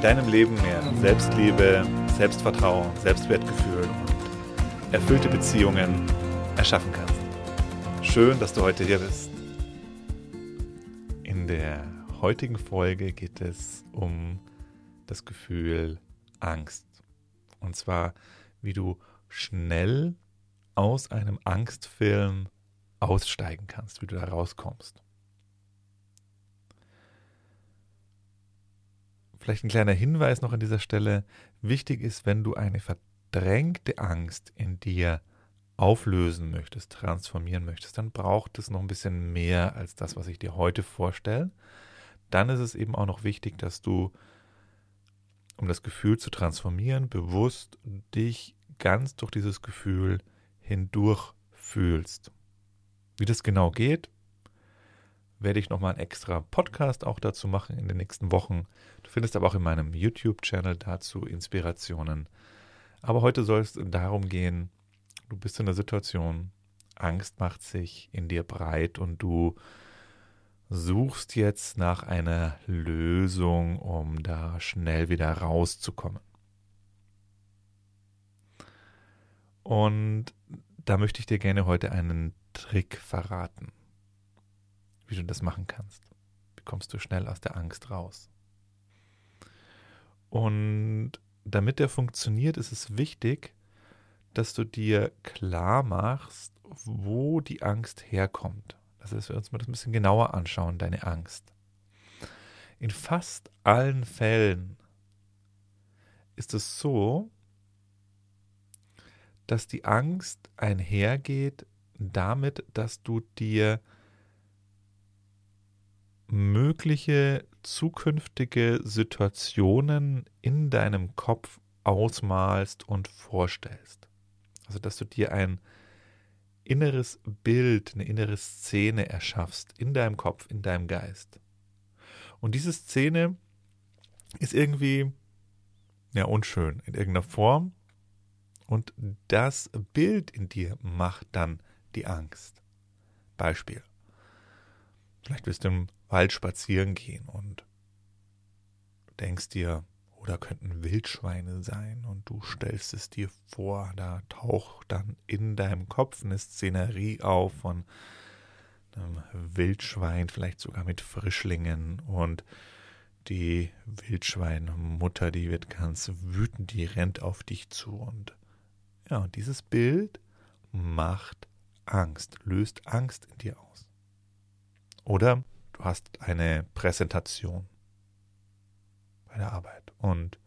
deinem Leben mehr Selbstliebe, Selbstvertrauen, Selbstwertgefühl und erfüllte Beziehungen erschaffen kannst. Schön, dass du heute hier bist. In der heutigen Folge geht es um das Gefühl Angst. Und zwar, wie du schnell aus einem Angstfilm aussteigen kannst, wie du da rauskommst. Vielleicht ein kleiner Hinweis noch an dieser Stelle. Wichtig ist, wenn du eine verdrängte Angst in dir auflösen möchtest, transformieren möchtest, dann braucht es noch ein bisschen mehr als das, was ich dir heute vorstelle. Dann ist es eben auch noch wichtig, dass du, um das Gefühl zu transformieren, bewusst dich ganz durch dieses Gefühl hindurch fühlst. Wie das genau geht, werde ich nochmal einen extra Podcast auch dazu machen in den nächsten Wochen. Du findest aber auch in meinem YouTube-Channel dazu Inspirationen. Aber heute soll es darum gehen, du bist in der Situation, Angst macht sich in dir breit und du suchst jetzt nach einer Lösung, um da schnell wieder rauszukommen. Und da möchte ich dir gerne heute einen Trick verraten wie du das machen kannst. Wie kommst du schnell aus der Angst raus? Und damit der funktioniert, ist es wichtig, dass du dir klar machst, wo die Angst herkommt. Das heißt, wir uns mal das ein bisschen genauer anschauen, deine Angst. In fast allen Fällen ist es so, dass die Angst einhergeht damit, dass du dir mögliche zukünftige Situationen in deinem Kopf ausmalst und vorstellst. Also, dass du dir ein inneres Bild, eine innere Szene erschaffst in deinem Kopf, in deinem Geist. Und diese Szene ist irgendwie ja unschön in irgendeiner Form und das Bild in dir macht dann die Angst. Beispiel. Vielleicht bist du im Wald spazieren gehen und denkst dir, oh, da könnten Wildschweine sein und du stellst es dir vor, da taucht dann in deinem Kopf eine Szenerie auf von einem Wildschwein, vielleicht sogar mit Frischlingen und die Wildschweinmutter, die wird ganz wütend, die rennt auf dich zu und ja, und dieses Bild macht Angst, löst Angst in dir aus. Oder du hast eine Präsentation bei der Arbeit und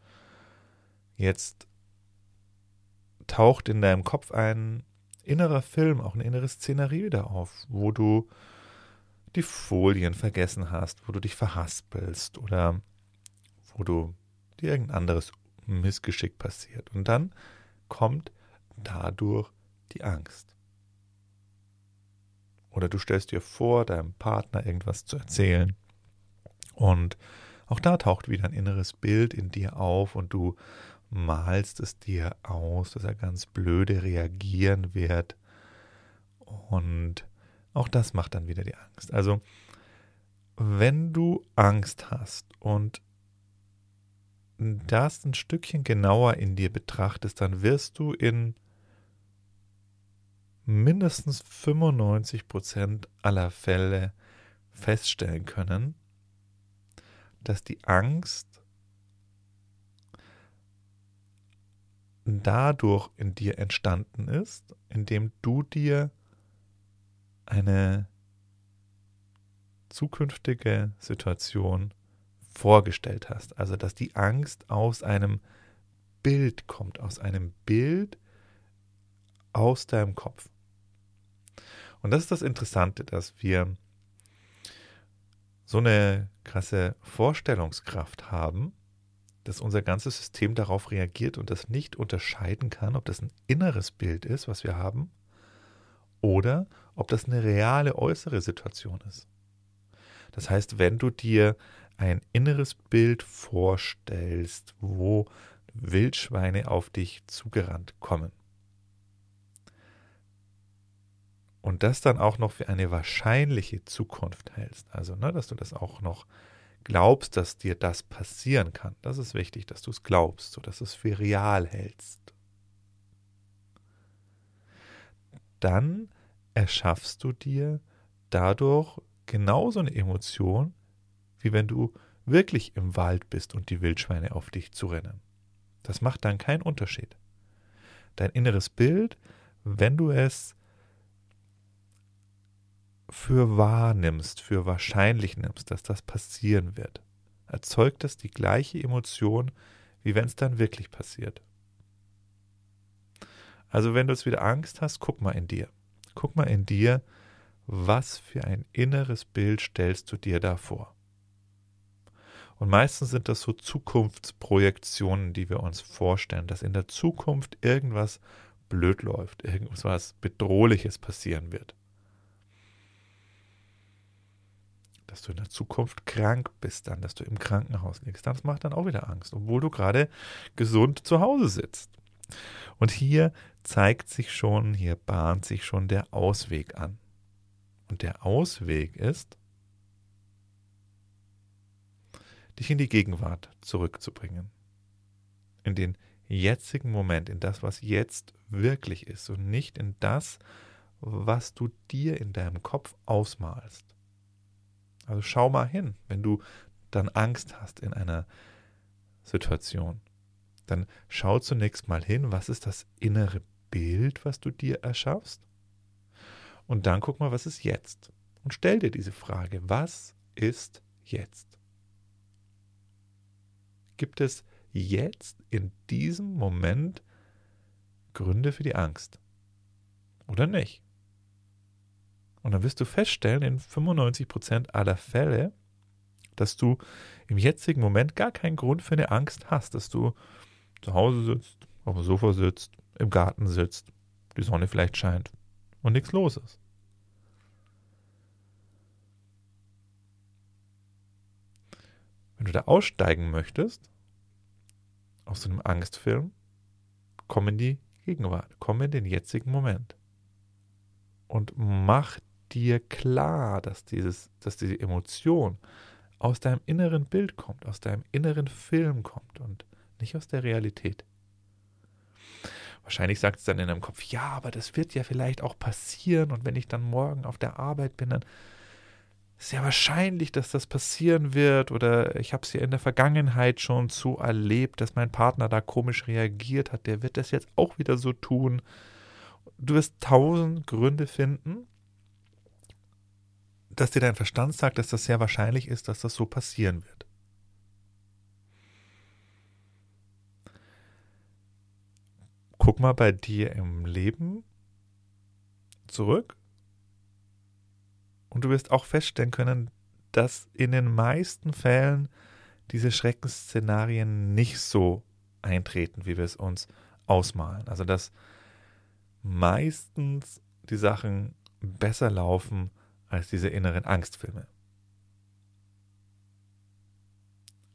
jetzt taucht in deinem Kopf ein innerer Film, auch eine innere Szenerie wieder auf, wo du die Folien vergessen hast, wo du dich verhaspelst oder wo du dir irgendein anderes Missgeschick passiert. Und dann kommt dadurch die Angst. Oder du stellst dir vor, deinem Partner irgendwas zu erzählen. Und auch da taucht wieder ein inneres Bild in dir auf und du malst es dir aus, dass er ganz blöde reagieren wird. Und auch das macht dann wieder die Angst. Also, wenn du Angst hast und das ein Stückchen genauer in dir betrachtest, dann wirst du in mindestens 95 Prozent aller Fälle feststellen können, dass die Angst dadurch in dir entstanden ist, indem du dir eine zukünftige Situation vorgestellt hast. Also dass die Angst aus einem Bild kommt, aus einem Bild aus deinem Kopf. Und das ist das Interessante, dass wir so eine krasse Vorstellungskraft haben, dass unser ganzes System darauf reagiert und das nicht unterscheiden kann, ob das ein inneres Bild ist, was wir haben, oder ob das eine reale äußere Situation ist. Das heißt, wenn du dir ein inneres Bild vorstellst, wo Wildschweine auf dich zugerannt kommen, und das dann auch noch für eine wahrscheinliche Zukunft hältst, also ne, dass du das auch noch glaubst, dass dir das passieren kann. Das ist wichtig, dass du es glaubst, sodass du es für real hältst. Dann erschaffst du dir dadurch genauso eine Emotion, wie wenn du wirklich im Wald bist und die Wildschweine auf dich zurennen. Das macht dann keinen Unterschied. Dein inneres Bild, wenn du es für wahr nimmst, für wahrscheinlich nimmst, dass das passieren wird, erzeugt das die gleiche Emotion, wie wenn es dann wirklich passiert. Also wenn du jetzt wieder Angst hast, guck mal in dir. Guck mal in dir, was für ein inneres Bild stellst du dir da vor. Und meistens sind das so Zukunftsprojektionen, die wir uns vorstellen, dass in der Zukunft irgendwas blöd läuft, irgendwas Bedrohliches passieren wird. Dass du in der Zukunft krank bist, dann, dass du im Krankenhaus liegst. Das macht dann auch wieder Angst, obwohl du gerade gesund zu Hause sitzt. Und hier zeigt sich schon, hier bahnt sich schon der Ausweg an. Und der Ausweg ist, dich in die Gegenwart zurückzubringen. In den jetzigen Moment, in das, was jetzt wirklich ist und nicht in das, was du dir in deinem Kopf ausmalst. Also schau mal hin, wenn du dann Angst hast in einer Situation. Dann schau zunächst mal hin, was ist das innere Bild, was du dir erschaffst? Und dann guck mal, was ist jetzt? Und stell dir diese Frage, was ist jetzt? Gibt es jetzt in diesem Moment Gründe für die Angst? Oder nicht? Und dann wirst du feststellen, in 95% aller Fälle, dass du im jetzigen Moment gar keinen Grund für eine Angst hast, dass du zu Hause sitzt, auf dem Sofa sitzt, im Garten sitzt, die Sonne vielleicht scheint und nichts los ist. Wenn du da aussteigen möchtest, aus so einem Angstfilm, komm in die Gegenwart, komm in den jetzigen Moment und mach dir klar, dass, dieses, dass diese Emotion aus deinem inneren Bild kommt, aus deinem inneren Film kommt und nicht aus der Realität. Wahrscheinlich sagt es dann in deinem Kopf, ja, aber das wird ja vielleicht auch passieren und wenn ich dann morgen auf der Arbeit bin, dann ist ja wahrscheinlich, dass das passieren wird oder ich habe es ja in der Vergangenheit schon so erlebt, dass mein Partner da komisch reagiert hat, der wird das jetzt auch wieder so tun. Du wirst tausend Gründe finden, dass dir dein Verstand sagt, dass das sehr wahrscheinlich ist, dass das so passieren wird. Guck mal bei dir im Leben zurück und du wirst auch feststellen können, dass in den meisten Fällen diese Schreckensszenarien nicht so eintreten, wie wir es uns ausmalen. Also dass meistens die Sachen besser laufen, als diese inneren Angstfilme.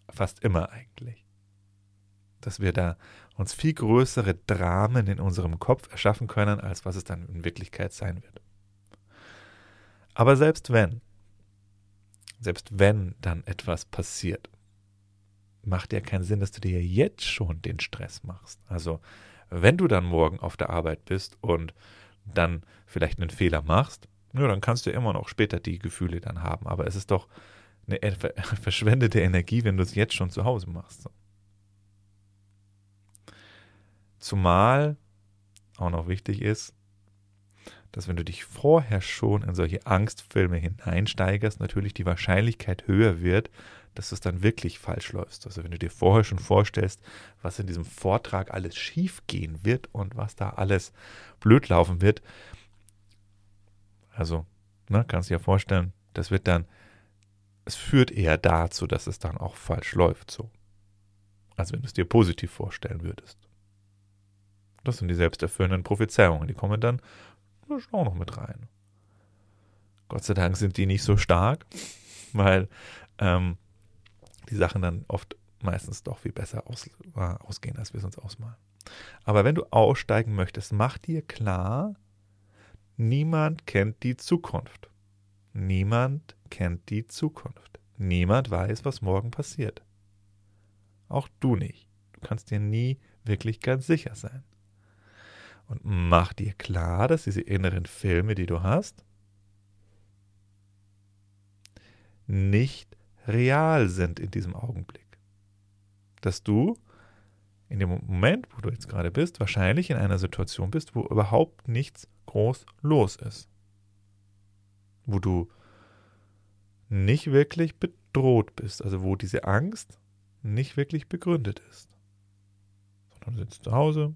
Fast immer eigentlich. Dass wir da uns viel größere Dramen in unserem Kopf erschaffen können, als was es dann in Wirklichkeit sein wird. Aber selbst wenn, selbst wenn dann etwas passiert, macht ja keinen Sinn, dass du dir jetzt schon den Stress machst. Also, wenn du dann morgen auf der Arbeit bist und dann vielleicht einen Fehler machst, ja, dann kannst du immer noch später die Gefühle dann haben. Aber es ist doch eine verschwendete Energie, wenn du es jetzt schon zu Hause machst. Zumal auch noch wichtig ist, dass wenn du dich vorher schon in solche Angstfilme hineinsteigerst, natürlich die Wahrscheinlichkeit höher wird, dass es dann wirklich falsch läufst. Also wenn du dir vorher schon vorstellst, was in diesem Vortrag alles schief gehen wird und was da alles blöd laufen wird, also, ne, kannst du dir vorstellen, das wird dann, es führt eher dazu, dass es dann auch falsch läuft, so. als wenn du es dir positiv vorstellen würdest. Das sind die selbsterfüllenden Prophezeiungen, die kommen dann auch noch mit rein. Gott sei Dank sind die nicht so stark, weil ähm, die Sachen dann oft meistens doch viel besser aus, äh, ausgehen, als wir es uns ausmalen. Aber wenn du aussteigen möchtest, mach dir klar, niemand kennt die Zukunft. Niemand kennt die Zukunft. Niemand weiß, was morgen passiert. Auch du nicht. Du kannst dir nie wirklich ganz sicher sein. Und mach dir klar, dass diese inneren Filme, die du hast, nicht real sind in diesem Augenblick. Dass du in dem Moment, wo du jetzt gerade bist, wahrscheinlich in einer Situation bist, wo überhaupt nichts groß los ist. Wo du nicht wirklich bedroht bist, also wo diese Angst nicht wirklich begründet ist. Sondern du sitzt zu Hause,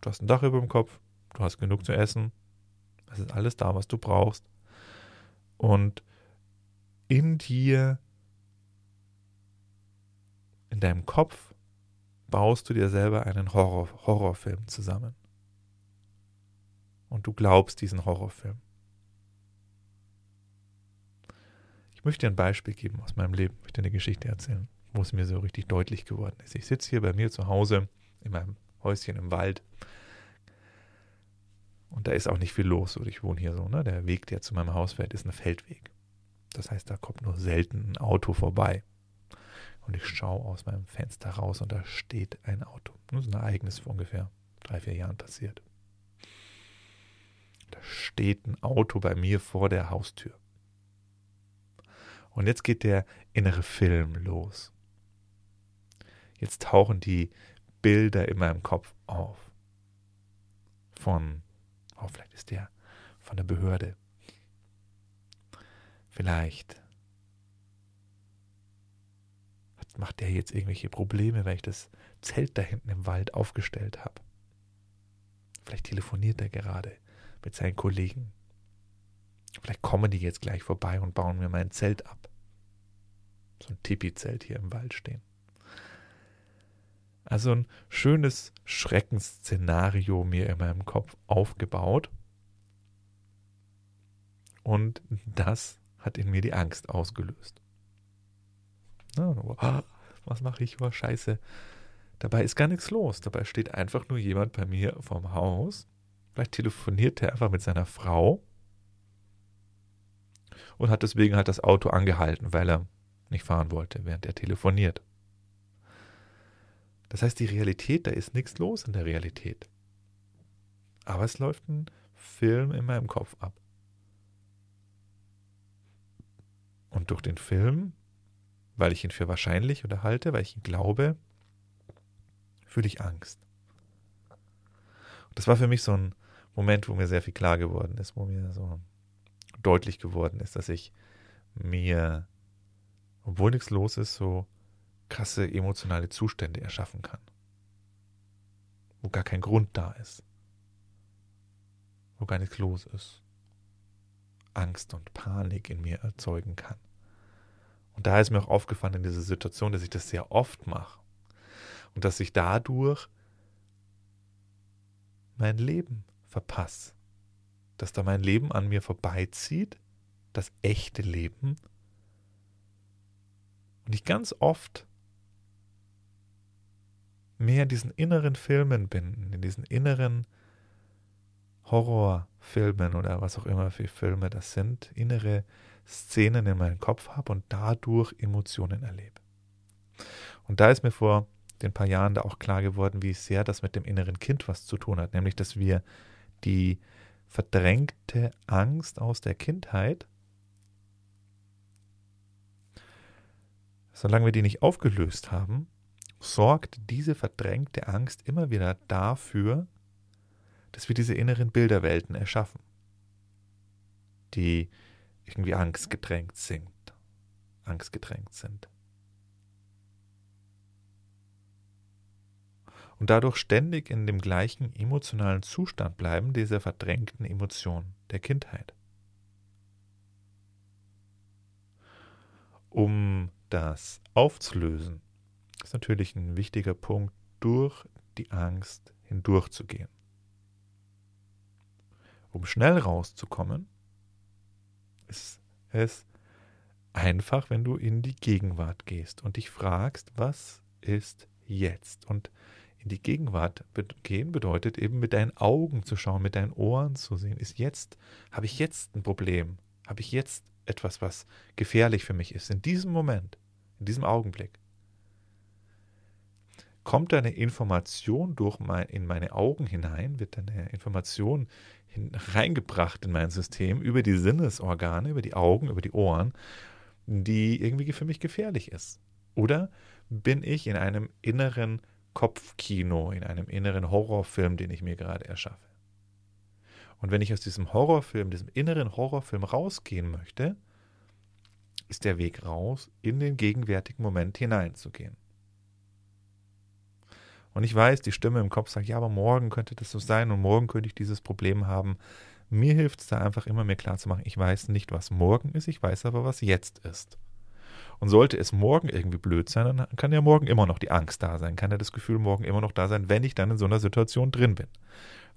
du hast ein Dach über dem Kopf, du hast genug zu essen, es ist alles da, was du brauchst. Und in dir, in deinem Kopf, baust du dir selber einen Horror, Horrorfilm zusammen. Und du glaubst diesen Horrorfilm. Ich möchte dir ein Beispiel geben aus meinem Leben, ich möchte eine Geschichte erzählen, wo es mir so richtig deutlich geworden ist. Ich sitze hier bei mir zu Hause in meinem Häuschen im Wald. Und da ist auch nicht viel los. ich wohne hier so, ne? Der Weg, der zu meinem Haus fährt, ist ein Feldweg. Das heißt, da kommt nur selten ein Auto vorbei. Und ich schaue aus meinem Fenster raus und da steht ein Auto. Das ist ein Ereignis vor ungefähr drei, vier Jahren passiert. Da steht ein Auto bei mir vor der Haustür. Und jetzt geht der innere Film los. Jetzt tauchen die Bilder in meinem Kopf auf. Von, oh, vielleicht ist der von der Behörde. Vielleicht macht der jetzt irgendwelche Probleme, weil ich das Zelt da hinten im Wald aufgestellt habe. Vielleicht telefoniert er gerade mit seinen Kollegen. Vielleicht kommen die jetzt gleich vorbei und bauen mir mein Zelt ab. So ein Tipi-Zelt hier im Wald stehen. Also ein schönes Schreckensszenario mir in meinem Kopf aufgebaut. Und das hat in mir die Angst ausgelöst. Ah, was mache ich? Oh, scheiße. Dabei ist gar nichts los. Dabei steht einfach nur jemand bei mir vorm Haus. Vielleicht telefoniert er einfach mit seiner Frau und hat deswegen halt das Auto angehalten, weil er nicht fahren wollte, während er telefoniert. Das heißt, die Realität, da ist nichts los in der Realität. Aber es läuft ein Film in meinem Kopf ab. Und durch den Film, weil ich ihn für wahrscheinlich oder halte, weil ich ihn glaube, fühle ich Angst. Das war für mich so ein Moment, wo mir sehr viel klar geworden ist, wo mir so deutlich geworden ist, dass ich mir, obwohl nichts los ist, so krasse emotionale Zustände erschaffen kann. Wo gar kein Grund da ist. Wo gar nichts los ist. Angst und Panik in mir erzeugen kann. Und da ist mir auch aufgefallen in dieser Situation, dass ich das sehr oft mache. Und dass ich dadurch mein Leben verpasse. Dass da mein Leben an mir vorbeizieht, das echte Leben. Und ich ganz oft mehr in diesen inneren Filmen bin, in diesen inneren Horrorfilmen oder was auch immer für Filme das sind, innere Szenen in meinem Kopf habe und dadurch Emotionen erlebe. Und da ist mir vor den paar Jahren da auch klar geworden, wie sehr das mit dem inneren Kind was zu tun hat, nämlich dass wir die verdrängte Angst aus der Kindheit, solange wir die nicht aufgelöst haben, sorgt diese verdrängte Angst immer wieder dafür, dass wir diese inneren Bilderwelten erschaffen, die irgendwie angstgedrängt sind, angstgedrängt sind. Und dadurch ständig in dem gleichen emotionalen Zustand bleiben dieser verdrängten Emotion der Kindheit. Um das aufzulösen, ist natürlich ein wichtiger Punkt, durch die Angst hindurchzugehen. Um schnell rauszukommen, ist es einfach, wenn du in die Gegenwart gehst und dich fragst, was ist jetzt? Und in die Gegenwart gehen bedeutet eben mit deinen Augen zu schauen, mit deinen Ohren zu sehen. Ist jetzt, habe ich jetzt ein Problem? Habe ich jetzt etwas, was gefährlich für mich ist? In diesem Moment, in diesem Augenblick. Kommt eine Information durch mein, in meine Augen hinein, wird eine Information reingebracht in mein System über die Sinnesorgane, über die Augen, über die Ohren, die irgendwie für mich gefährlich ist? Oder bin ich in einem inneren Kopfkino, in einem inneren Horrorfilm, den ich mir gerade erschaffe. Und wenn ich aus diesem Horrorfilm, diesem inneren Horrorfilm rausgehen möchte, ist der Weg raus, in den gegenwärtigen Moment hineinzugehen. Und ich weiß, die Stimme im Kopf sagt, ja, aber morgen könnte das so sein und morgen könnte ich dieses Problem haben. Mir hilft es da einfach immer mehr klar zu machen, ich weiß nicht, was morgen ist, ich weiß aber, was jetzt ist. Und sollte es morgen irgendwie blöd sein, dann kann ja morgen immer noch die Angst da sein, kann ja das Gefühl morgen immer noch da sein, wenn ich dann in so einer Situation drin bin.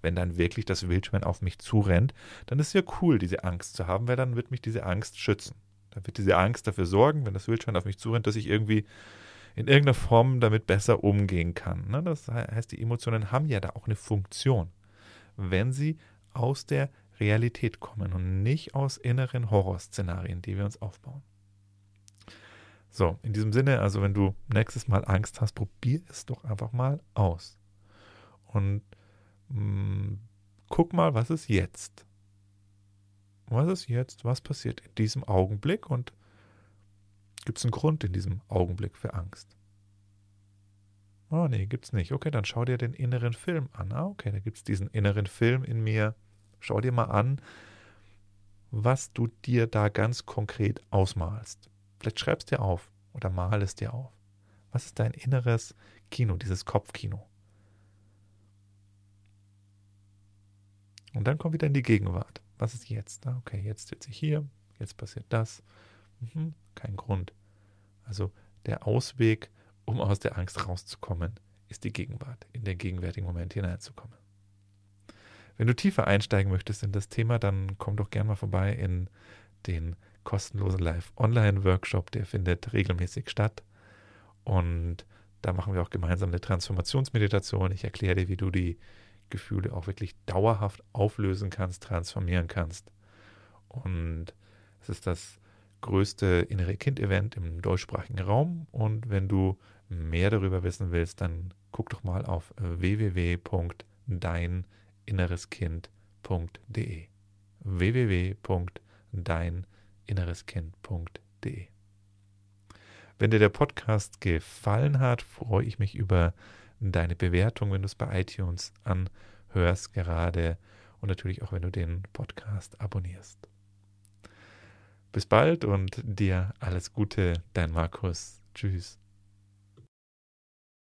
Wenn dann wirklich das Wildschwein auf mich zurennt, dann ist ja cool, diese Angst zu haben, weil dann wird mich diese Angst schützen. Dann wird diese Angst dafür sorgen, wenn das Wildschwein auf mich zurennt, dass ich irgendwie in irgendeiner Form damit besser umgehen kann. Ne? Das heißt, die Emotionen haben ja da auch eine Funktion, wenn sie aus der Realität kommen und nicht aus inneren Horrorszenarien, die wir uns aufbauen. So, in diesem Sinne, also wenn du nächstes Mal Angst hast, probier es doch einfach mal aus. Und mh, mm, guck mal, was ist jetzt? Was ist jetzt? Was passiert in diesem Augenblick? Und gibt es einen Grund in diesem Augenblick für Angst? Oh nee, gibt's nicht. Okay, dann schau dir den inneren Film an. Ah, okay, da gibt es diesen inneren Film in mir. Schau dir mal an, was du dir da ganz konkret ausmalst. Vielleicht schreibst dir auf oder mal es dir auf. Was ist dein inneres Kino, dieses Kopfkino? Und dann komm wieder in die Gegenwart. Was ist jetzt? Okay, jetzt sitze ich hier, jetzt passiert das. Mhm, kein Grund. Also der Ausweg, um aus der Angst rauszukommen, ist die Gegenwart, in den gegenwärtigen Moment hineinzukommen. Wenn du tiefer einsteigen möchtest in das Thema, dann komm doch gerne mal vorbei in den kostenlosen Live-Online-Workshop, der findet regelmäßig statt. Und da machen wir auch gemeinsam eine Transformationsmeditation. Ich erkläre dir, wie du die Gefühle auch wirklich dauerhaft auflösen kannst, transformieren kannst. Und es ist das größte innere Kind-Event im deutschsprachigen Raum. Und wenn du mehr darüber wissen willst, dann guck doch mal auf www.deininnereskind.de www.deininnereskind.de innereskind.de. Wenn dir der Podcast gefallen hat, freue ich mich über deine Bewertung, wenn du es bei iTunes anhörst gerade und natürlich auch, wenn du den Podcast abonnierst. Bis bald und dir alles Gute, dein Markus. Tschüss.